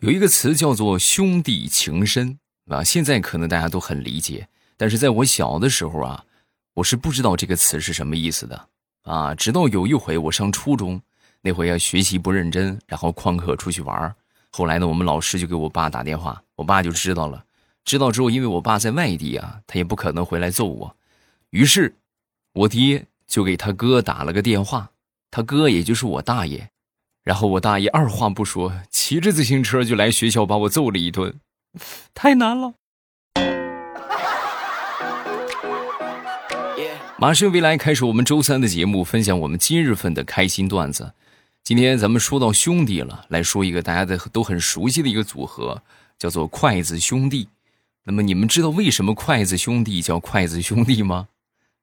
有一个词叫做“兄弟情深”啊，现在可能大家都很理解，但是在我小的时候啊，我是不知道这个词是什么意思的啊。直到有一回我上初中，那回要学习不认真，然后旷课出去玩后来呢，我们老师就给我爸打电话，我爸就知道了。知道之后，因为我爸在外地啊，他也不可能回来揍我，于是，我爹就给他哥打了个电话，他哥也就是我大爷。然后我大爷二话不说，骑着自行车就来学校把我揍了一顿，太难了。马上未来开始我们周三的节目，分享我们今日份的开心段子。今天咱们说到兄弟了，来说一个大家的都很熟悉的一个组合，叫做筷子兄弟。那么你们知道为什么筷子兄弟叫筷子兄弟吗？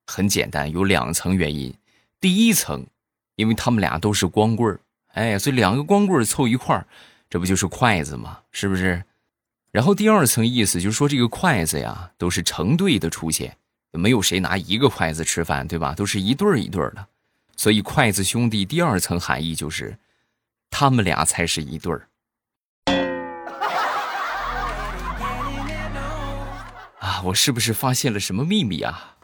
很简单，有两层原因。第一层，因为他们俩都是光棍儿。哎，所以两个光棍凑一块儿，这不就是筷子吗？是不是？然后第二层意思就是说，这个筷子呀，都是成对的出现，没有谁拿一个筷子吃饭，对吧？都是一对儿一对儿的，所以筷子兄弟第二层含义就是，他们俩才是一对儿。啊，我是不是发现了什么秘密啊？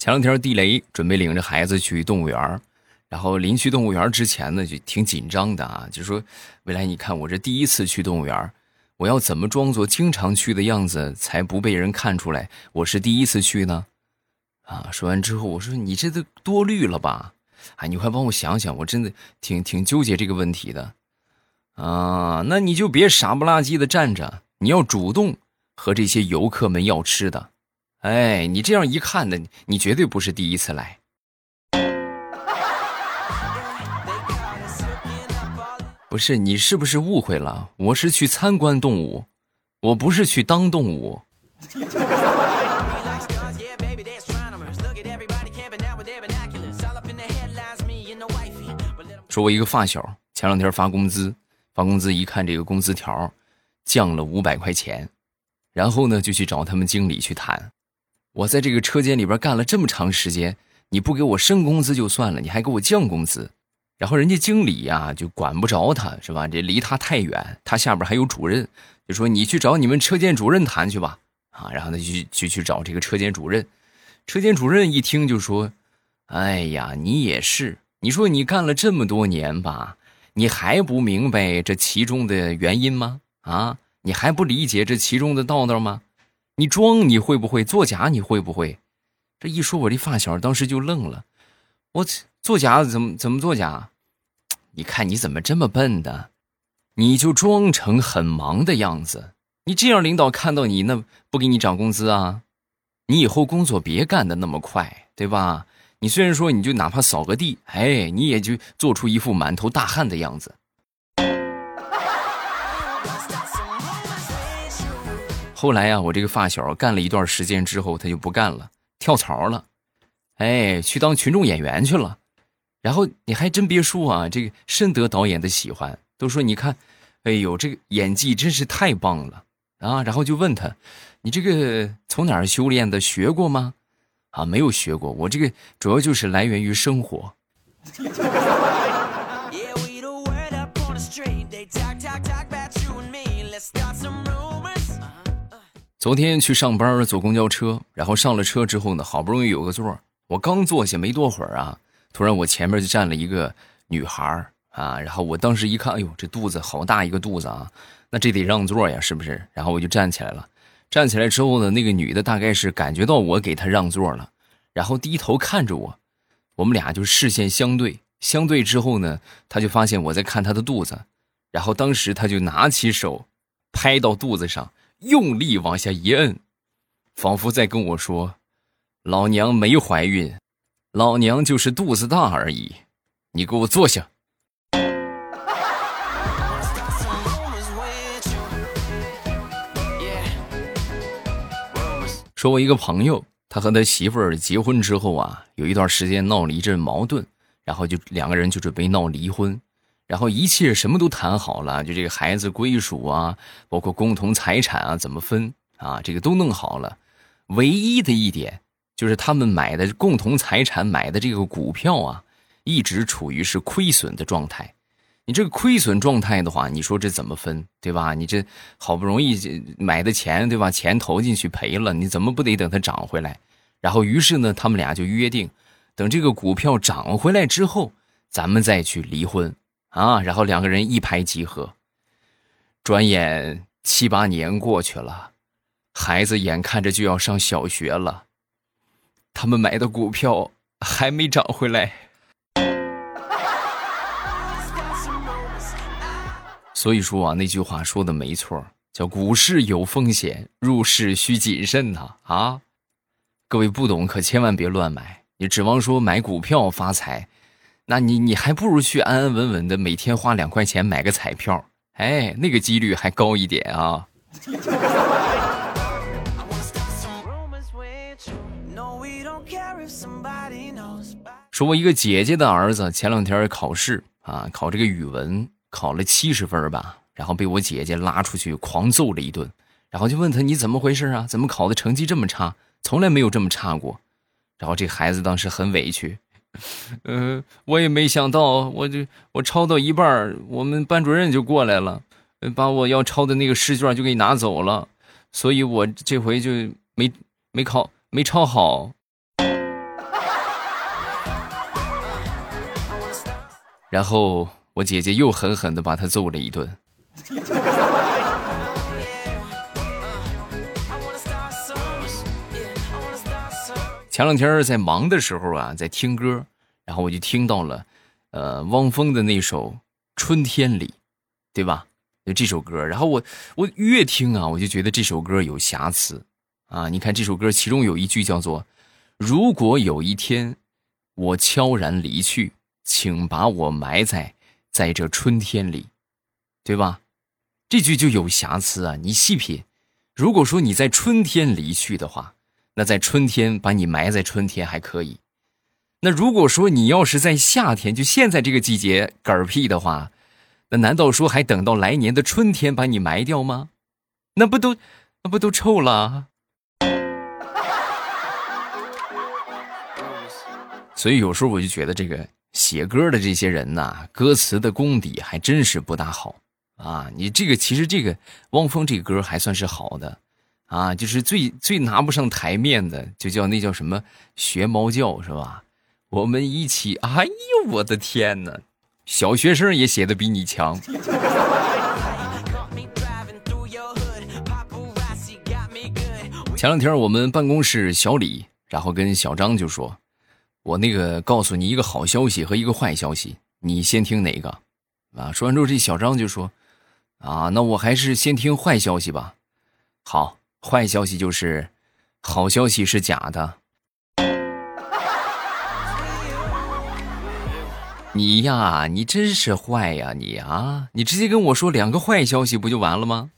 前两天地雷准备领着孩子去动物园然后临去动物园之前呢，就挺紧张的啊，就说：“未来，你看我这第一次去动物园我要怎么装作经常去的样子，才不被人看出来我是第一次去呢？”啊，说完之后，我说：“你这都多虑了吧？哎，你快帮我想想，我真的挺挺纠结这个问题的。啊，那你就别傻不拉几的站着，你要主动和这些游客们要吃的。”哎，你这样一看呢，你绝对不是第一次来。不是你是不是误会了？我是去参观动物，我不是去当动物。说，我一个发小前两天发工资，发工资一看这个工资条，降了五百块钱，然后呢就去找他们经理去谈。我在这个车间里边干了这么长时间，你不给我升工资就算了，你还给我降工资，然后人家经理呀就管不着他，是吧？这离他太远，他下边还有主任，就说你去找你们车间主任谈去吧。啊，然后他就就去找这个车间主任，车间主任一听就说：“哎呀，你也是，你说你干了这么多年吧，你还不明白这其中的原因吗？啊，你还不理解这其中的道道吗？”你装你会不会作假？你会不会？这一说，我这发小当时就愣了。我作假怎么怎么作假？你看你怎么这么笨的？你就装成很忙的样子。你这样，领导看到你那不给你涨工资啊？你以后工作别干的那么快，对吧？你虽然说你就哪怕扫个地，哎，你也就做出一副满头大汗的样子。后来呀，我这个发小干了一段时间之后，他就不干了，跳槽了，哎，去当群众演员去了。然后你还真别说啊，这个深得导演的喜欢，都说你看，哎呦，这个演技真是太棒了啊！然后就问他，你这个从哪儿修炼的？学过吗？啊，没有学过，我这个主要就是来源于生活。昨天去上班坐公交车，然后上了车之后呢，好不容易有个座儿我刚坐下没多会儿啊，突然我前面就站了一个女孩儿啊，然后我当时一看，哎呦，这肚子好大一个肚子啊，那这得让座呀，是不是？然后我就站起来了，站起来之后呢，那个女的大概是感觉到我给她让座了，然后低头看着我，我们俩就视线相对，相对之后呢，她就发现我在看她的肚子，然后当时她就拿起手拍到肚子上。用力往下一摁，仿佛在跟我说：“老娘没怀孕，老娘就是肚子大而已。”你给我坐下。说，我一个朋友，他和他媳妇儿结婚之后啊，有一段时间闹了一阵矛盾，然后就两个人就准备闹离婚。然后一切什么都谈好了，就这个孩子归属啊，包括共同财产啊怎么分啊，这个都弄好了。唯一的一点就是他们买的共同财产买的这个股票啊，一直处于是亏损的状态。你这个亏损状态的话，你说这怎么分，对吧？你这好不容易买的钱，对吧？钱投进去赔了，你怎么不得等它涨回来？然后于是呢，他们俩就约定，等这个股票涨回来之后，咱们再去离婚啊。然后两个人一拍即合。转眼七八年过去了，孩子眼看着就要上小学了，他们买的股票还没涨回来。所以说啊，那句话说的没错，叫股市有风险，入市需谨慎呐！啊，各位不懂可千万别乱买。你指望说买股票发财，那你你还不如去安安稳稳的每天花两块钱买个彩票，哎，那个几率还高一点啊。说我一个姐姐的儿子前两天考试啊，考这个语文。考了七十分吧，然后被我姐姐拉出去狂揍了一顿，然后就问他你怎么回事啊？怎么考的成绩这么差？从来没有这么差过。然后这孩子当时很委屈，呃，我也没想到，我就我抄到一半，我们班主任就过来了，把我要抄的那个试卷就给拿走了，所以我这回就没没考没抄好。然后。我姐姐又狠狠的把他揍了一顿。前两天在忙的时候啊，在听歌，然后我就听到了，呃，汪峰的那首《春天里》，对吧？就这首歌，然后我我越听啊，我就觉得这首歌有瑕疵啊。你看这首歌，其中有一句叫做：“如果有一天我悄然离去，请把我埋在。”在这春天里，对吧？这句就有瑕疵啊！你细品，如果说你在春天离去的话，那在春天把你埋在春天还可以。那如果说你要是在夏天，就现在这个季节嗝屁的话，那难道说还等到来年的春天把你埋掉吗？那不都那不都臭了？所以有时候我就觉得这个。写歌的这些人呐，歌词的功底还真是不大好啊！你这个其实这个汪峰这个歌还算是好的啊，就是最最拿不上台面的，就叫那叫什么学猫叫是吧？我们一起，哎呦我的天哪，小学生也写的比你强。前两天我们办公室小李，然后跟小张就说。我那个告诉你一个好消息和一个坏消息，你先听哪个？啊，说完之后，这小张就说：“啊，那我还是先听坏消息吧。”好，坏消息就是，好消息是假的。你呀，你真是坏呀，你啊，你直接跟我说两个坏消息不就完了吗？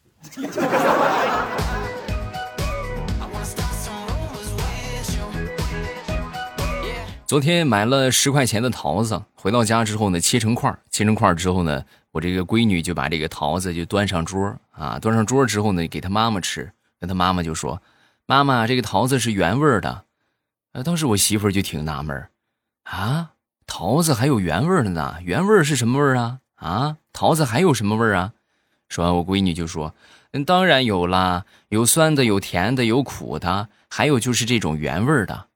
昨天买了十块钱的桃子，回到家之后呢，切成块切成块之后呢，我这个闺女就把这个桃子就端上桌啊，端上桌之后呢，给她妈妈吃，跟他妈妈就说：“妈妈，这个桃子是原味的。”呃，当时我媳妇就挺纳闷啊，桃子还有原味的呢？原味是什么味啊？啊，桃子还有什么味啊？说完，我闺女就说：“嗯，当然有啦，有酸的，有甜的，有苦的，还有就是这种原味的。”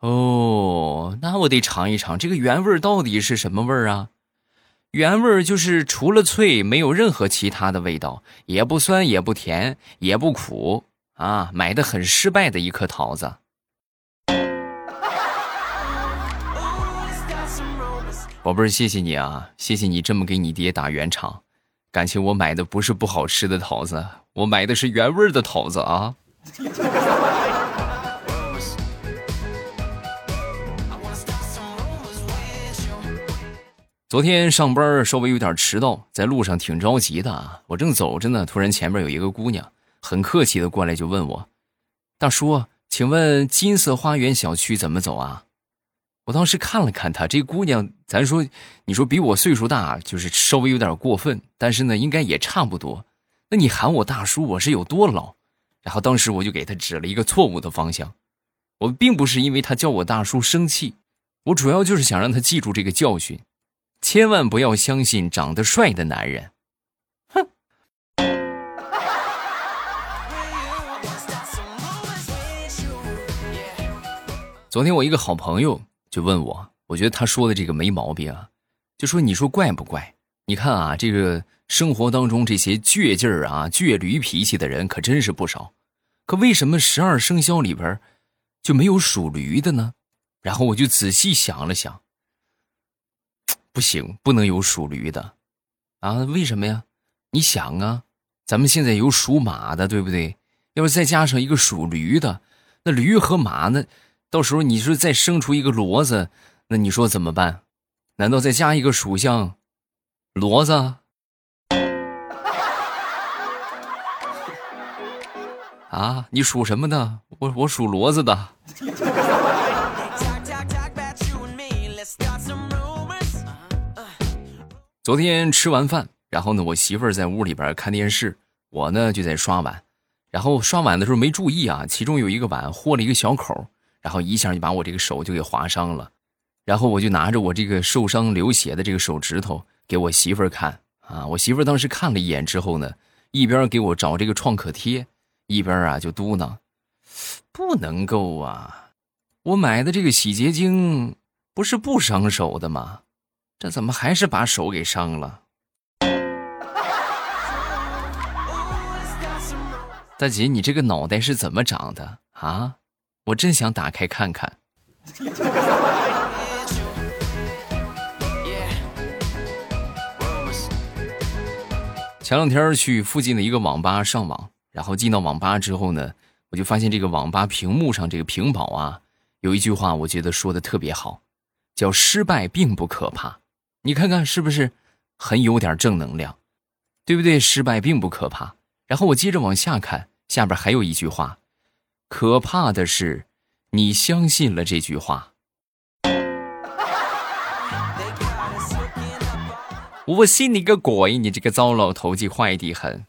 哦，那我得尝一尝这个原味到底是什么味儿啊？原味就是除了脆，没有任何其他的味道，也不酸，也不甜，也不苦啊！买的很失败的一颗桃子。宝贝儿，谢谢你啊，谢谢你这么给你爹打圆场。感情我买的不是不好吃的桃子，我买的是原味的桃子啊。昨天上班稍微有点迟到，在路上挺着急的啊。我正走着呢，突然前面有一个姑娘，很客气的过来就问我：“大叔，请问金色花园小区怎么走啊？”我当时看了看她，这姑娘，咱说，你说比我岁数大，就是稍微有点过分，但是呢，应该也差不多。那你喊我大叔，我是有多老？然后当时我就给她指了一个错误的方向，我并不是因为他叫我大叔生气，我主要就是想让他记住这个教训，千万不要相信长得帅的男人。哼。昨天我一个好朋友就问我，我觉得他说的这个没毛病啊，就说你说怪不怪？你看啊，这个生活当中这些倔劲儿啊、倔驴脾气的人可真是不少，可为什么十二生肖里边？就没有属驴的呢，然后我就仔细想了想，不行，不能有属驴的，啊，为什么呀？你想啊，咱们现在有属马的，对不对？要是再加上一个属驴的，那驴和马呢？到时候你说再生出一个骡子，那你说怎么办？难道再加一个属相，骡子？啊，你属什么的？我我属骡子的。昨天吃完饭，然后呢，我媳妇儿在屋里边看电视，我呢就在刷碗。然后刷碗的时候没注意啊，其中有一个碗豁了一个小口，然后一下就把我这个手就给划伤了。然后我就拿着我这个受伤流血的这个手指头给我媳妇儿看啊。我媳妇儿当时看了一眼之后呢，一边给我找这个创可贴。一边啊就嘟囔：“不能够啊，我买的这个洗洁精不是不伤手的吗？这怎么还是把手给伤了？” 大姐，你这个脑袋是怎么长的啊？我真想打开看看。前两天去附近的一个网吧上网。然后进到网吧之后呢，我就发现这个网吧屏幕上这个屏保啊，有一句话我觉得说的特别好，叫“失败并不可怕”。你看看是不是很有点正能量，对不对？失败并不可怕。然后我接着往下看，下边还有一句话，可怕的是你相信了这句话。我信你个鬼！你这个糟老头子坏的很。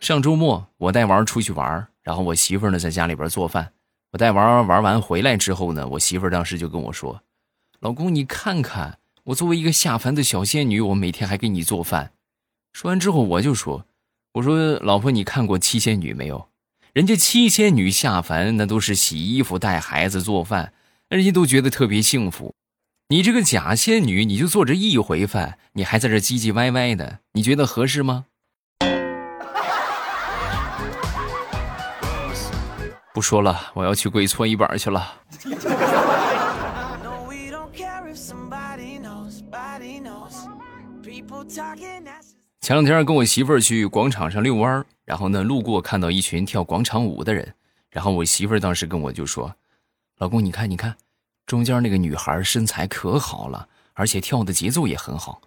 上周末我带娃出去玩，然后我媳妇呢在家里边做饭。我带娃玩完回来之后呢，我媳妇当时就跟我说：“老公，你看看我作为一个下凡的小仙女，我每天还给你做饭。”说完之后我就说：“我说老婆，你看过七仙女没有？人家七仙女下凡那都是洗衣服、带孩子、做饭，人家都觉得特别幸福。你这个假仙女，你就做这一回饭，你还在这唧唧歪歪的，你觉得合适吗？”不说了，我要去跪搓衣板去了。前两天跟我媳妇儿去广场上遛弯然后呢，路过看到一群跳广场舞的人，然后我媳妇儿当时跟我就说：“老公，你看，你看，中间那个女孩身材可好了，而且跳的节奏也很好。”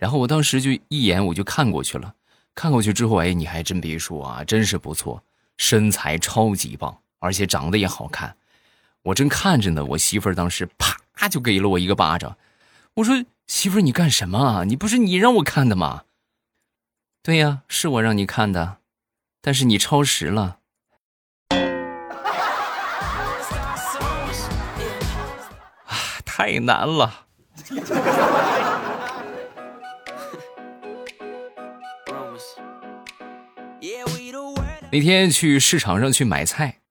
然后我当时就一眼我就看过去了，看过去之后，哎，你还真别说啊，真是不错，身材超级棒。而且长得也好看，我正看着呢，我媳妇儿当时啪就给了我一个巴掌。我说：“媳妇儿，你干什么啊？你不是你让我看的吗？”“对呀，是我让你看的，但是你超时了。”啊，太难了。那天去市场上去买菜。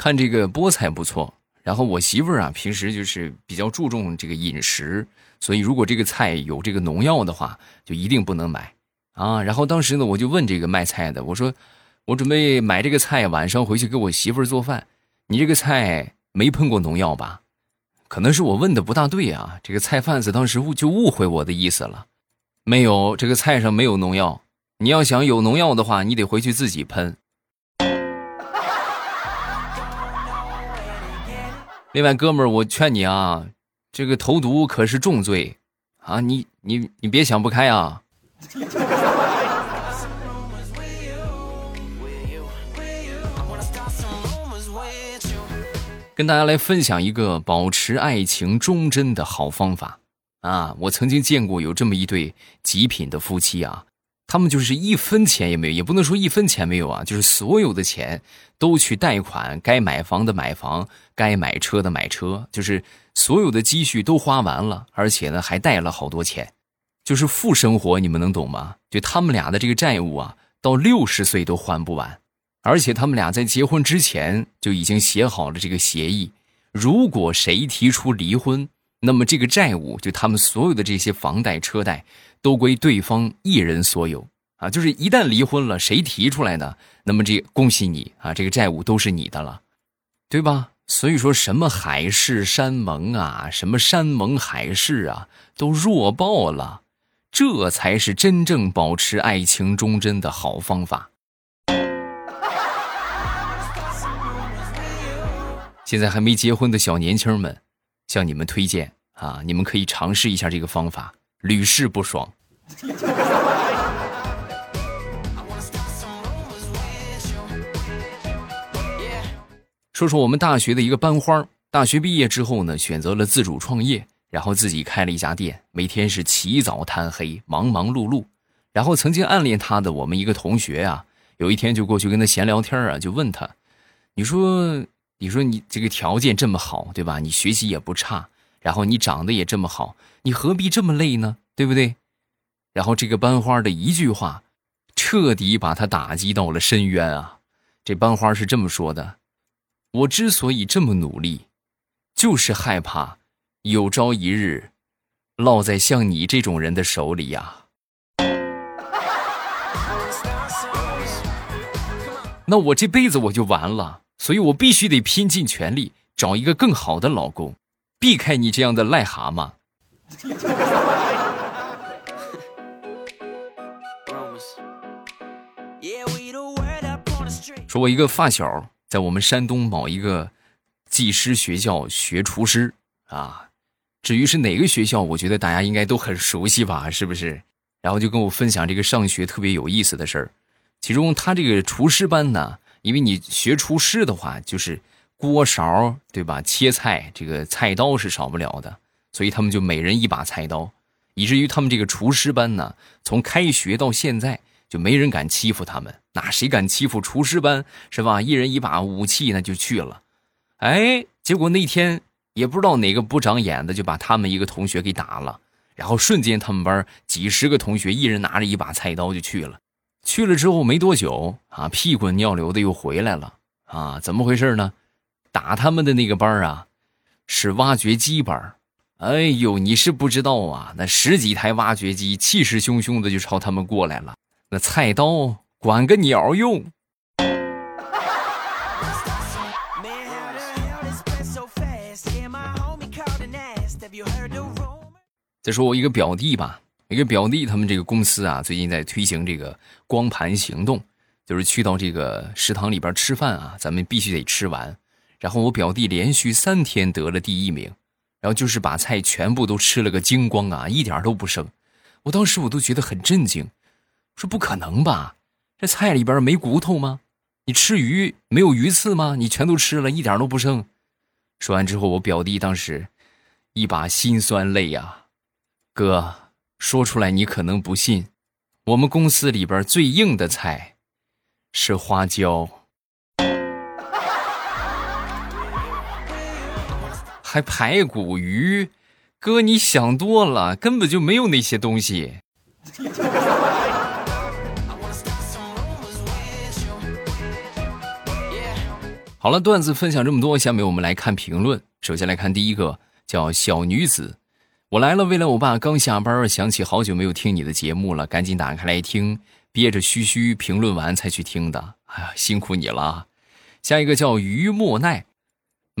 看这个菠菜不错，然后我媳妇儿啊，平时就是比较注重这个饮食，所以如果这个菜有这个农药的话，就一定不能买啊。然后当时呢，我就问这个卖菜的，我说我准备买这个菜，晚上回去给我媳妇儿做饭。你这个菜没喷过农药吧？可能是我问的不大对啊。这个菜贩子当时误就误会我的意思了，没有，这个菜上没有农药。你要想有农药的话，你得回去自己喷。另外，哥们儿，我劝你啊，这个投毒可是重罪，啊，你你你别想不开啊！跟大家来分享一个保持爱情忠贞的好方法啊！我曾经见过有这么一对极品的夫妻啊，他们就是一分钱也没有，也不能说一分钱没有啊，就是所有的钱都去贷款，该买房的买房，该买车的买车，就是所有的积蓄都花完了，而且呢还贷了好多钱，就是负生活，你们能懂吗？就他们俩的这个债务啊，到六十岁都还不完，而且他们俩在结婚之前就已经写好了这个协议，如果谁提出离婚，那么这个债务就他们所有的这些房贷车贷。都归对方一人所有啊！就是一旦离婚了，谁提出来的，那么这恭喜你啊，这个债务都是你的了，对吧？所以说什么海誓山盟啊，什么山盟海誓啊，都弱爆了，这才是真正保持爱情忠贞的好方法。现在还没结婚的小年轻们，向你们推荐啊，你们可以尝试一下这个方法。屡试不爽。说说我们大学的一个班花，大学毕业之后呢，选择了自主创业，然后自己开了一家店，每天是起早贪黑，忙忙碌碌。然后曾经暗恋他的我们一个同学啊，有一天就过去跟他闲聊天啊，就问他：“你说，你说你这个条件这么好，对吧？你学习也不差。”然后你长得也这么好，你何必这么累呢？对不对？然后这个班花的一句话，彻底把他打击到了深渊啊！这班花是这么说的：“我之所以这么努力，就是害怕有朝一日落在像你这种人的手里呀。”那我这辈子我就完了，所以我必须得拼尽全力找一个更好的老公。避开你这样的癞蛤蟆。说，我一个发小在我们山东某一个技师学校学厨师啊，至于是哪个学校，我觉得大家应该都很熟悉吧，是不是？然后就跟我分享这个上学特别有意思的事儿，其中他这个厨师班呢，因为你学厨师的话，就是。锅勺对吧？切菜这个菜刀是少不了的，所以他们就每人一把菜刀，以至于他们这个厨师班呢，从开学到现在就没人敢欺负他们。那谁敢欺负厨师班是吧？一人一把武器那就去了。哎，结果那天也不知道哪个不长眼的就把他们一个同学给打了，然后瞬间他们班几十个同学一人拿着一把菜刀就去了。去了之后没多久啊，屁滚尿流的又回来了啊，怎么回事呢？打他们的那个班啊，是挖掘机班哎呦，你是不知道啊，那十几台挖掘机气势汹汹的就朝他们过来了，那菜刀管个鸟用。再说我一个表弟吧，一个表弟，他们这个公司啊，最近在推行这个光盘行动，就是去到这个食堂里边吃饭啊，咱们必须得吃完。然后我表弟连续三天得了第一名，然后就是把菜全部都吃了个精光啊，一点都不剩。我当时我都觉得很震惊，说不可能吧？这菜里边没骨头吗？你吃鱼没有鱼刺吗？你全都吃了，一点都不剩。说完之后，我表弟当时一把辛酸泪呀，哥说出来你可能不信，我们公司里边最硬的菜是花椒。还排骨鱼，哥，你想多了，根本就没有那些东西。好了，段子分享这么多，下面我们来看评论。首先来看第一个，叫小女子，我来了。未来我爸刚下班，想起好久没有听你的节目了，赶紧打开来听，憋着嘘嘘评论完才去听的。哎呀，辛苦你了。下一个叫于莫奈。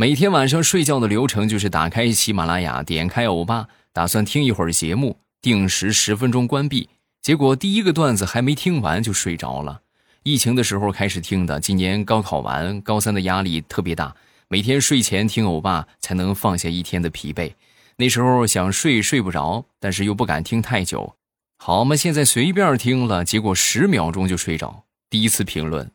每天晚上睡觉的流程就是打开喜马拉雅，点开欧巴，打算听一会儿节目，定时十分钟关闭。结果第一个段子还没听完就睡着了。疫情的时候开始听的，今年高考完，高三的压力特别大，每天睡前听欧巴才能放下一天的疲惫。那时候想睡睡不着，但是又不敢听太久。好嘛，现在随便听了，结果十秒钟就睡着。第一次评论。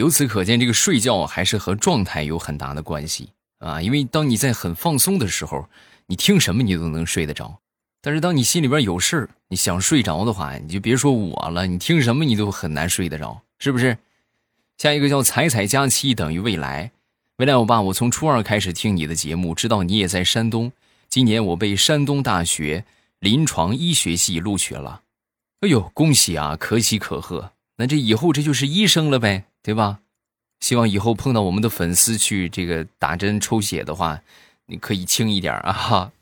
由此可见，这个睡觉还是和状态有很大的关系啊！因为当你在很放松的时候，你听什么你都能睡得着。但是当你心里边有事儿，你想睡着的话，你就别说我了，你听什么你都很难睡得着，是不是？下一个叫彩彩佳期等于未来，未来我爸，我从初二开始听你的节目，知道你也在山东，今年我被山东大学临床医学系录取了，哎呦，恭喜啊，可喜可贺，那这以后这就是医生了呗，对吧？希望以后碰到我们的粉丝去这个打针抽血的话，你可以轻一点啊哈。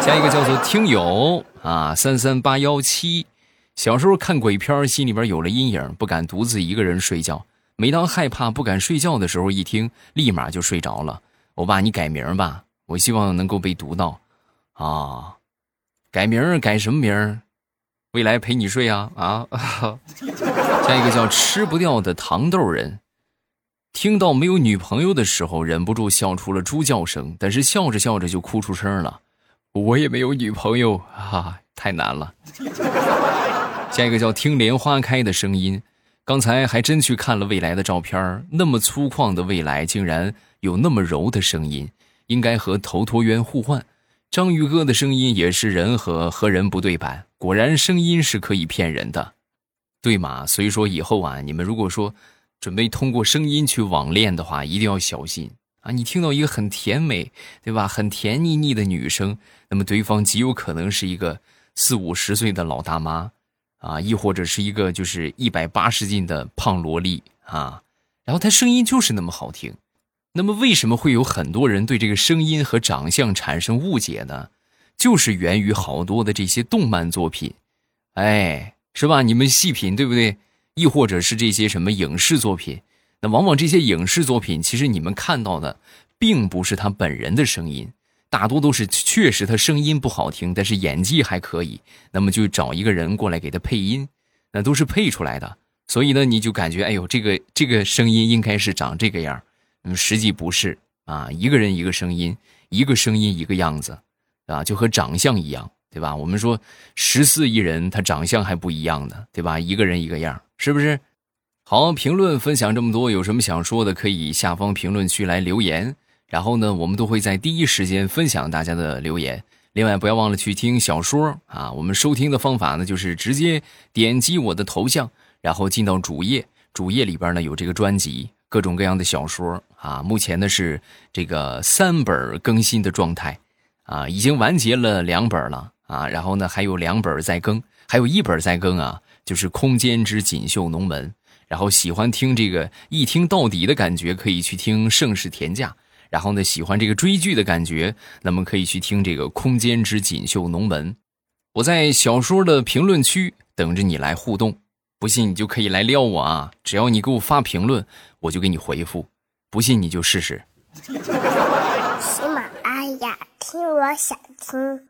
下一个叫做听友啊，三三八幺七。小时候看鬼片，心里边有了阴影，不敢独自一个人睡觉。每当害怕不敢睡觉的时候，一听立马就睡着了。我爸，你改名吧，我希望能够被读到。啊，改名改什么名？未来陪你睡啊啊！下一个叫吃不掉的糖豆人。听到没有女朋友的时候，忍不住笑出了猪叫声，但是笑着笑着就哭出声了。我也没有女朋友啊，太难了。下一个叫听莲花开的声音，刚才还真去看了未来的照片，那么粗犷的未来竟然有那么柔的声音，应该和头陀渊互换。章鱼哥的声音也是人和和人不对版，果然声音是可以骗人的，对吗？所以说以后啊，你们如果说。准备通过声音去网恋的话，一定要小心啊！你听到一个很甜美，对吧？很甜腻腻的女生，那么对方极有可能是一个四五十岁的老大妈啊，亦或者是一个就是一百八十斤的胖萝莉啊。然后她声音就是那么好听，那么为什么会有很多人对这个声音和长相产生误解呢？就是源于好多的这些动漫作品，哎，是吧？你们细品，对不对？亦或者是这些什么影视作品，那往往这些影视作品，其实你们看到的，并不是他本人的声音，大多都是确实他声音不好听，但是演技还可以，那么就找一个人过来给他配音，那都是配出来的。所以呢，你就感觉，哎呦，这个这个声音应该是长这个样，嗯，实际不是啊，一个人一个声音，一个声音一个样子，啊，就和长相一样。对吧？我们说十四亿人，他长相还不一样呢，对吧？一个人一个样，是不是？好，评论分享这么多，有什么想说的，可以下方评论区来留言。然后呢，我们都会在第一时间分享大家的留言。另外，不要忘了去听小说啊。我们收听的方法呢，就是直接点击我的头像，然后进到主页，主页里边呢有这个专辑，各种各样的小说啊。目前呢是这个三本更新的状态啊，已经完结了两本了。啊，然后呢，还有两本在更，还有一本在更啊，就是《空间之锦绣龙门》。然后喜欢听这个一听到底的感觉，可以去听《盛世田价》。然后呢，喜欢这个追剧的感觉，那么可以去听这个《空间之锦绣龙门》。我在小说的评论区等着你来互动，不信你就可以来撩我啊！只要你给我发评论，我就给你回复。不信你就试试。喜马拉雅，听我想听。